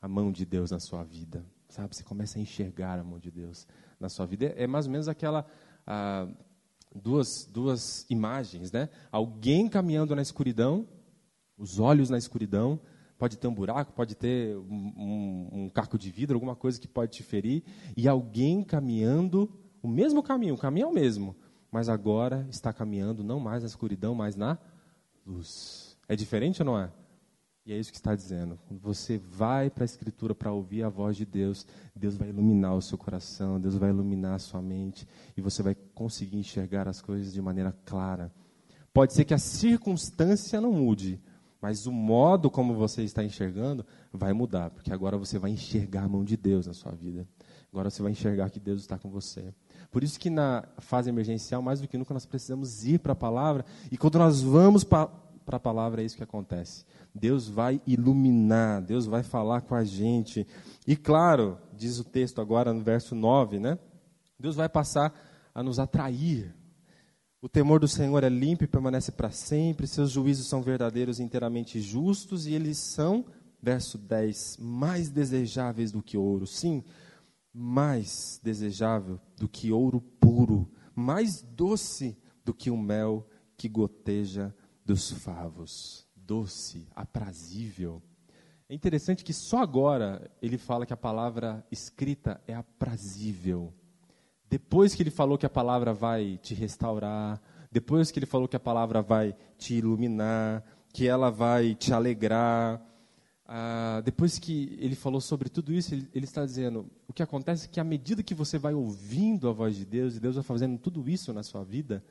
a mão de Deus na sua vida, sabe? Você começa a enxergar a mão de Deus na sua vida. É mais ou menos aquela ah, duas, duas imagens, né? Alguém caminhando na escuridão, os olhos na escuridão, pode ter um buraco, pode ter um, um, um caco de vidro, alguma coisa que pode te ferir, e alguém caminhando o mesmo caminho, o caminho é o mesmo, mas agora está caminhando não mais na escuridão, mas na luz. É diferente ou não é? E é isso que está dizendo. Quando você vai para a Escritura para ouvir a voz de Deus, Deus vai iluminar o seu coração, Deus vai iluminar a sua mente, e você vai conseguir enxergar as coisas de maneira clara. Pode ser que a circunstância não mude, mas o modo como você está enxergando vai mudar, porque agora você vai enxergar a mão de Deus na sua vida. Agora você vai enxergar que Deus está com você. Por isso que na fase emergencial, mais do que nunca, nós precisamos ir para a palavra, e quando nós vamos para a palavra, é isso que acontece. Deus vai iluminar, Deus vai falar com a gente. E claro, diz o texto agora no verso 9, né? Deus vai passar a nos atrair. O temor do Senhor é limpo e permanece para sempre, seus juízos são verdadeiros e inteiramente justos, e eles são, verso 10, mais desejáveis do que ouro. Sim, mais desejável do que ouro puro, mais doce do que o mel que goteja dos favos doce, aprazível. É interessante que só agora ele fala que a palavra escrita é aprazível. Depois que ele falou que a palavra vai te restaurar, depois que ele falou que a palavra vai te iluminar, que ela vai te alegrar, ah, depois que ele falou sobre tudo isso, ele, ele, está dizendo: o que acontece é que à medida que você vai ouvindo a voz de Deus, e Deus vai fazendo tudo isso na sua vida,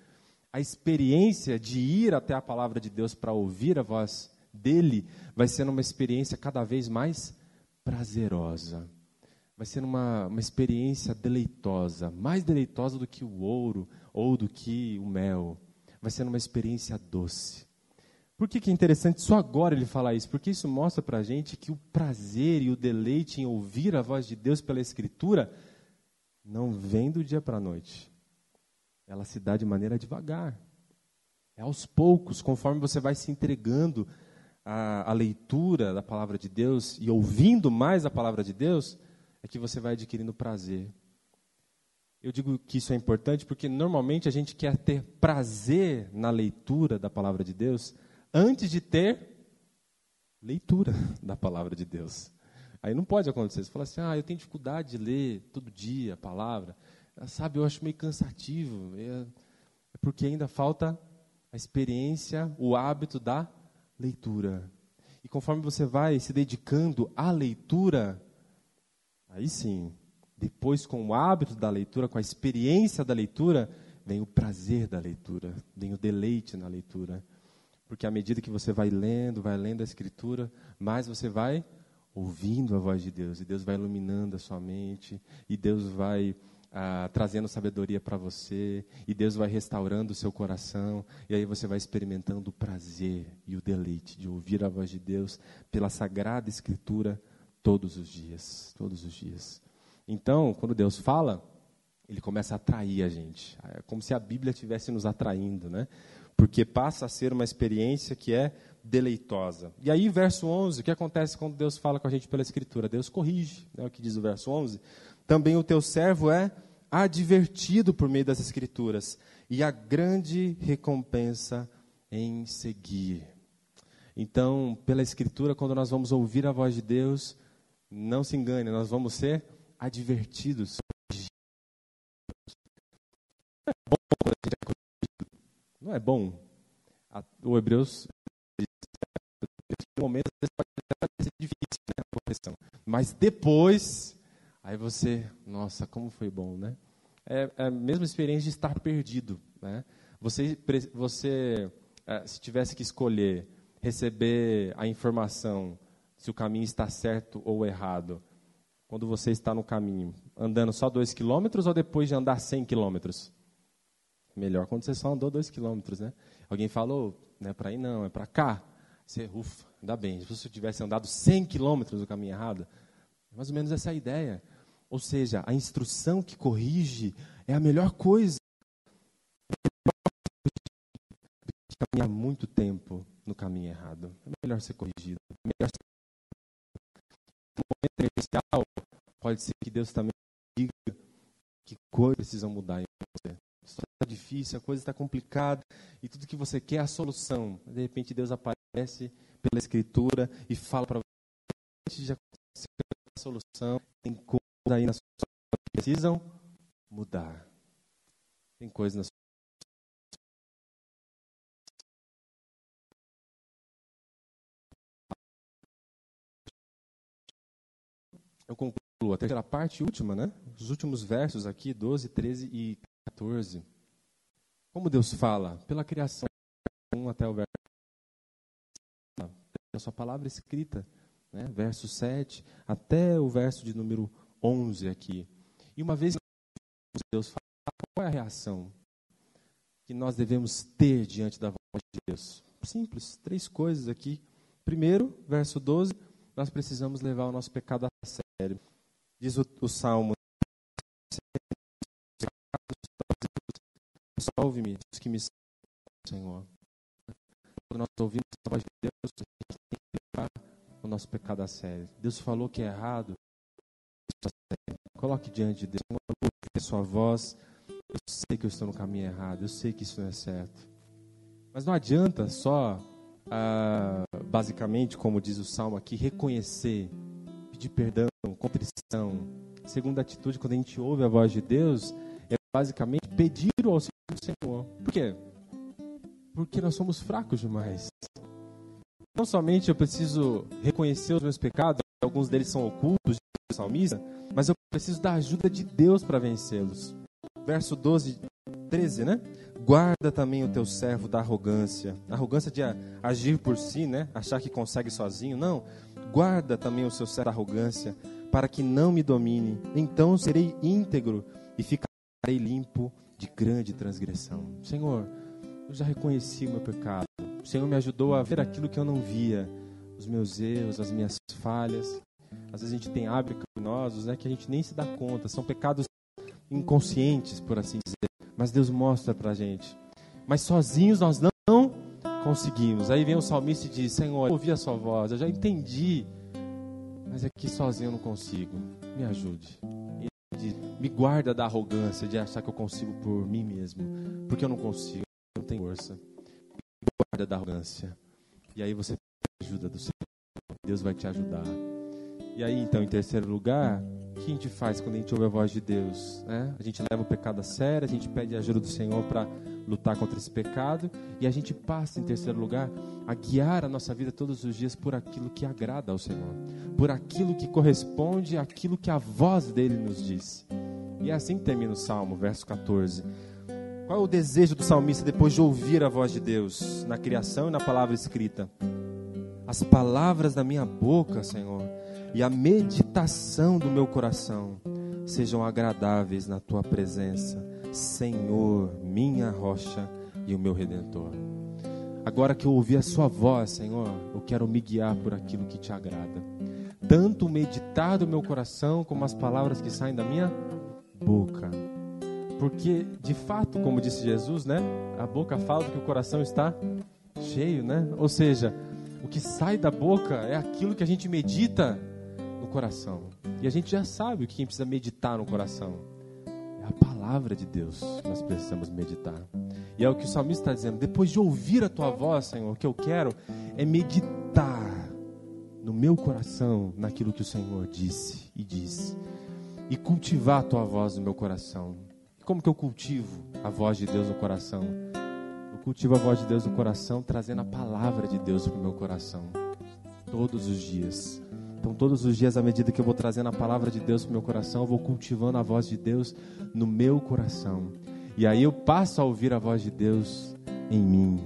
a experiência de ir até a palavra de Deus para ouvir a voz dele vai sendo uma experiência cada vez mais prazerosa. Vai ser uma, uma experiência deleitosa, mais deleitosa do que o ouro ou do que o mel. Vai ser uma experiência doce. Por que, que é interessante só agora ele falar isso? Porque isso mostra para a gente que o prazer e o deleite em ouvir a voz de Deus pela Escritura não vem do dia para a noite ela se dá de maneira devagar. É aos poucos, conforme você vai se entregando à, à, leitura da palavra de Deus e ouvindo mais a palavra de Deus, é que você vai adquirindo prazer. Eu digo que isso é importante porque normalmente a gente quer ter prazer na leitura da palavra de Deus antes de ter leitura da palavra de Deus. Aí não pode acontecer. Você fala assim, ah, eu tenho dificuldade de ler todo dia a palavra. Sabe, eu acho meio cansativo. É, é porque ainda falta a experiência, o hábito da leitura. E conforme você vai se dedicando à leitura, aí sim, depois com o hábito da leitura, com a experiência da leitura, vem o prazer da leitura, vem o deleite na leitura. Porque à medida que você vai lendo, vai lendo a Escritura, mais você vai ouvindo a voz de Deus, e Deus vai iluminando a sua mente, e Deus vai ah, trazendo sabedoria para você, e Deus vai restaurando o seu coração, e aí você vai experimentando o prazer e o deleite de ouvir a voz de Deus pela Sagrada Escritura todos os dias. Todos os dias. Então, quando Deus fala, ele começa a atrair a gente. É como se a Bíblia estivesse nos atraindo, né? Porque passa a ser uma experiência que é deleitosa. E aí, verso 11, o que acontece quando Deus fala com a gente pela Escritura? Deus corrige, é né? o que diz o verso 11 também o teu servo é advertido por meio das Escrituras, e a grande recompensa em seguir. Então, pela Escritura, quando nós vamos ouvir a voz de Deus, não se engane, nós vamos ser advertidos. Não é bom? O Hebreus no momento pode ser difícil, né, Mas depois Aí você, nossa, como foi bom, né? É, é a mesma experiência de estar perdido, né? Você, você é, se tivesse que escolher receber a informação se o caminho está certo ou errado, quando você está no caminho, andando só dois quilômetros ou depois de andar 100 quilômetros? Melhor quando você só andou dois quilômetros, né? Alguém falou, não é para ir não, é para cá. Você, ufa, ainda bem. Se você tivesse andado 100 quilômetros no caminho errado, é mais ou menos essa a ideia. Ou seja, a instrução que corrige é a melhor coisa. Caminhar muito tempo no caminho errado. É melhor ser corrigido. É melhor ser... No momento inicial, pode ser que Deus também diga que coisas precisam mudar em você. Está difícil, a coisa está complicada e tudo que você quer é a solução. De repente Deus aparece pela Escritura e fala para você antes de acontecer a solução, tem coisas aí na sua vida que precisam mudar. Tem coisas na sua Eu concluo a terceira parte, última, né? Os últimos versos aqui, 12, 13 e 14. Como Deus fala? Pela criação, 1 até o verso. A sua palavra escrita, né? verso 7 até o verso de número 11 aqui. E uma vez que Deus fala, qual é a reação que nós devemos ter diante da voz de Deus? Simples, três coisas aqui. Primeiro, verso 12, nós precisamos levar o nosso pecado a sério. Diz o, o Salmo: Salve-me, que me Senhor. Quando nós ouvimos a voz de Deus, a gente tem que levar o nosso pecado a sério. Deus falou que é errado. Coloque diante de Deus, a sua voz. Eu sei que eu estou no caminho errado, eu sei que isso não é certo. Mas não adianta só, ah, basicamente, como diz o salmo aqui, reconhecer, pedir perdão, contrição. Segunda atitude, quando a gente ouve a voz de Deus, é basicamente pedir o auxílio do Senhor. Por quê? Porque nós somos fracos demais. Não somente eu preciso reconhecer os meus pecados, alguns deles são ocultos, de salmista, mas eu preciso da ajuda de Deus para vencê-los. Verso 12, 13, né? Guarda também o teu servo da arrogância. Arrogância de agir por si, né? Achar que consegue sozinho. Não. Guarda também o seu servo da arrogância, para que não me domine. Então serei íntegro e ficarei limpo de grande transgressão. Senhor, eu já reconheci o meu pecado. O Senhor me ajudou a ver aquilo que eu não via, os meus erros, as minhas falhas. Às vezes a gente tem hábitos criminosos, né, que a gente nem se dá conta. São pecados inconscientes, por assim dizer. Mas Deus mostra pra gente. Mas sozinhos nós não conseguimos. Aí vem o salmista e diz: Senhor, eu ouvi a sua voz, eu já entendi. Mas aqui sozinho eu não consigo. Me ajude. Me guarda da arrogância de achar que eu consigo por mim mesmo. Porque eu não consigo não tem força. Guarda da arrogância. E aí você ajuda do Senhor. Deus vai te ajudar. E aí, então, em terceiro lugar, o que a gente faz quando a gente ouve a voz de Deus? Né? A gente leva o pecado a sério, a gente pede a ajuda do Senhor para lutar contra esse pecado e a gente passa, em terceiro lugar, a guiar a nossa vida todos os dias por aquilo que agrada ao Senhor, por aquilo que corresponde àquilo que a voz dele nos diz. E é assim que termina o Salmo, verso 14. Qual é o desejo do salmista depois de ouvir a voz de Deus na criação e na palavra escrita? As palavras da minha boca, Senhor, e a meditação do meu coração sejam agradáveis na tua presença, Senhor, minha rocha e o meu redentor. Agora que eu ouvi a sua voz, Senhor, eu quero me guiar por aquilo que te agrada. Tanto meditar do meu coração como as palavras que saem da minha boca. Porque, de fato, como disse Jesus, né? A boca fala que o coração está cheio, né? Ou seja, o que sai da boca é aquilo que a gente medita no coração. E a gente já sabe o que a gente precisa meditar no coração. É a palavra de Deus que nós precisamos meditar. E é o que o salmista está dizendo. Depois de ouvir a tua voz, Senhor, o que eu quero é meditar no meu coração naquilo que o Senhor disse e diz. E cultivar a tua voz no meu coração como que eu cultivo a voz de Deus no coração? Cultivo a voz de Deus no coração trazendo a palavra de Deus para o meu coração. Todos os dias. Então, todos os dias, à medida que eu vou trazendo a palavra de Deus para o meu coração, eu vou cultivando a voz de Deus no meu coração. E aí eu passo a ouvir a voz de Deus em mim,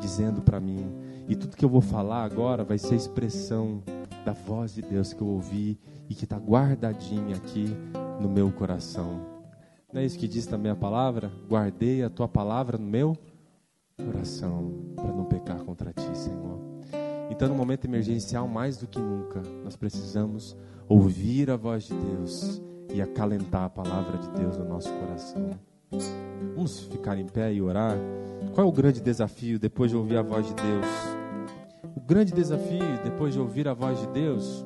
dizendo para mim. E tudo que eu vou falar agora vai ser expressão da voz de Deus que eu ouvi e que está guardadinha aqui no meu coração. Não é isso que diz também a palavra? Guardei a tua palavra no meu coração para não pecar contra ti, Senhor. Então, no momento emergencial, mais do que nunca, nós precisamos ouvir a voz de Deus e acalentar a palavra de Deus no nosso coração. Vamos ficar em pé e orar? Qual é o grande desafio depois de ouvir a voz de Deus? O grande desafio depois de ouvir a voz de Deus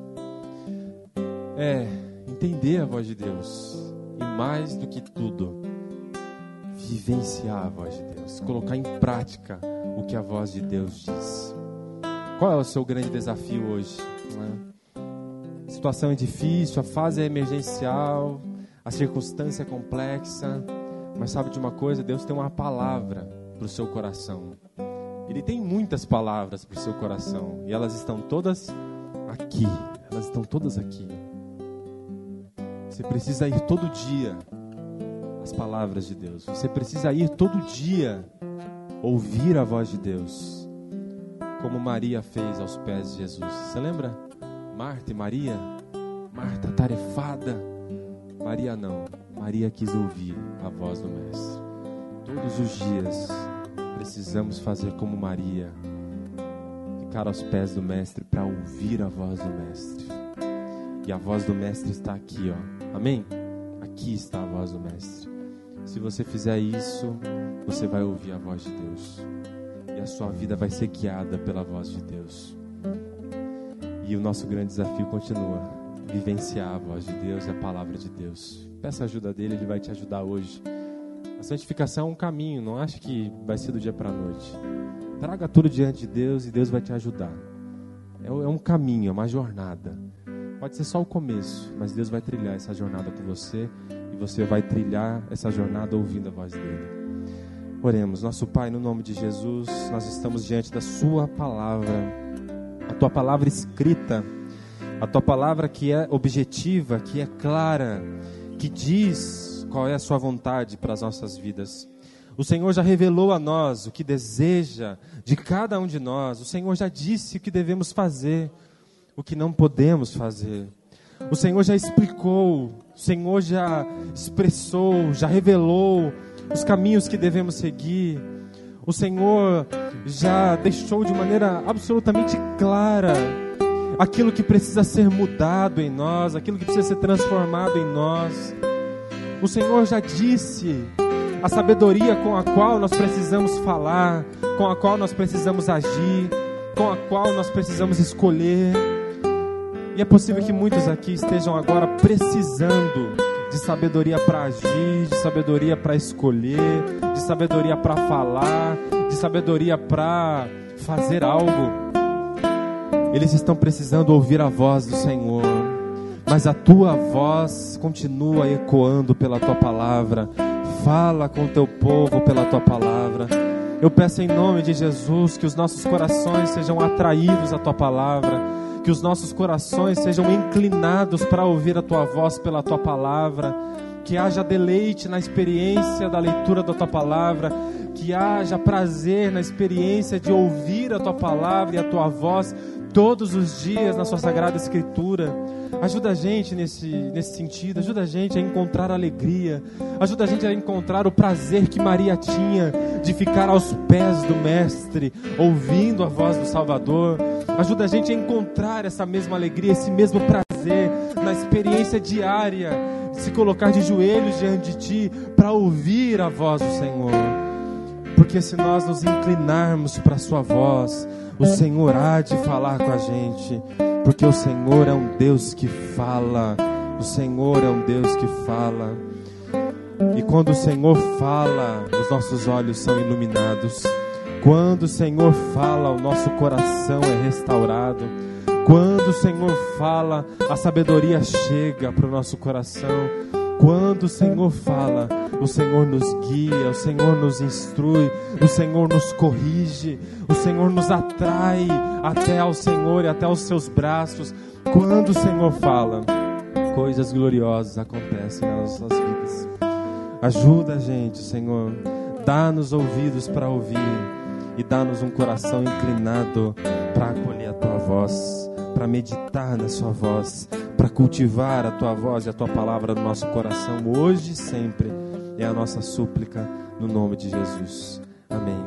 é entender a voz de Deus e mais do que tudo, vivenciar a voz de Deus, colocar em prática o que a voz de Deus diz. Qual é o seu grande desafio hoje? É? A situação é difícil, a fase é emergencial, a circunstância é complexa, mas sabe de uma coisa? Deus tem uma palavra para o seu coração. Ele tem muitas palavras para o seu coração e elas estão todas aqui. Elas estão todas aqui. Você precisa ir todo dia às palavras de Deus. Você precisa ir todo dia ouvir a voz de Deus, como Maria fez aos pés de Jesus. Você lembra? Marta e Maria? Marta tarefada. Maria não. Maria quis ouvir a voz do Mestre. Todos os dias precisamos fazer como Maria, ficar aos pés do Mestre para ouvir a voz do Mestre. E a voz do Mestre está aqui, ó Amém? Aqui está a voz do Mestre. Se você fizer isso, você vai ouvir a voz de Deus. E a sua vida vai ser guiada pela voz de Deus. E o nosso grande desafio continua: vivenciar a voz de Deus e a palavra de Deus. Peça a ajuda dele, ele vai te ajudar hoje. A santificação é um caminho, não acha que vai ser do dia para a noite. Traga tudo diante de Deus e Deus vai te ajudar. É, é um caminho, é uma jornada. Pode ser só o começo, mas Deus vai trilhar essa jornada com você e você vai trilhar essa jornada ouvindo a voz dele. Oremos, nosso Pai, no nome de Jesus, nós estamos diante da Sua palavra, a Tua palavra escrita, a Tua palavra que é objetiva, que é clara, que diz qual é a Sua vontade para as nossas vidas. O Senhor já revelou a nós o que deseja de cada um de nós, o Senhor já disse o que devemos fazer o que não podemos fazer. O Senhor já explicou, o Senhor já expressou, já revelou os caminhos que devemos seguir. O Senhor já deixou de maneira absolutamente clara aquilo que precisa ser mudado em nós, aquilo que precisa ser transformado em nós. O Senhor já disse a sabedoria com a qual nós precisamos falar, com a qual nós precisamos agir, com a qual nós precisamos escolher. E é possível que muitos aqui estejam agora precisando de sabedoria para agir, de sabedoria para escolher, de sabedoria para falar, de sabedoria para fazer algo. Eles estão precisando ouvir a voz do Senhor, mas a tua voz continua ecoando pela tua palavra. Fala com o teu povo pela tua palavra. Eu peço em nome de Jesus que os nossos corações sejam atraídos à tua palavra que os nossos corações sejam inclinados para ouvir a tua voz pela tua palavra, que haja deleite na experiência da leitura da tua palavra, que haja prazer na experiência de ouvir a tua palavra e a tua voz todos os dias na sua sagrada escritura. Ajuda a gente nesse, nesse sentido, ajuda a gente a encontrar alegria, ajuda a gente a encontrar o prazer que Maria tinha de ficar aos pés do Mestre, ouvindo a voz do Salvador. Ajuda a gente a encontrar essa mesma alegria, esse mesmo prazer na experiência diária de se colocar de joelhos diante de Ti para ouvir a voz do Senhor. Porque se nós nos inclinarmos para a Sua voz, o Senhor há de falar com a gente. Porque o Senhor é um Deus que fala. O Senhor é um Deus que fala. E quando o Senhor fala, os nossos olhos são iluminados. Quando o Senhor fala, o nosso coração é restaurado. Quando o Senhor fala, a sabedoria chega para o nosso coração. Quando o Senhor fala, o Senhor nos guia, o Senhor nos instrui, o Senhor nos corrige, o Senhor nos atrai até ao Senhor e até aos seus braços. Quando o Senhor fala, coisas gloriosas acontecem nas nossas vidas. Ajuda a gente, Senhor. Dá-nos ouvidos para ouvir e dá-nos um coração inclinado para acolher a tua voz, para meditar na sua voz, para cultivar a tua voz e a tua palavra no nosso coração hoje e sempre. É a nossa súplica no nome de Jesus. Amém.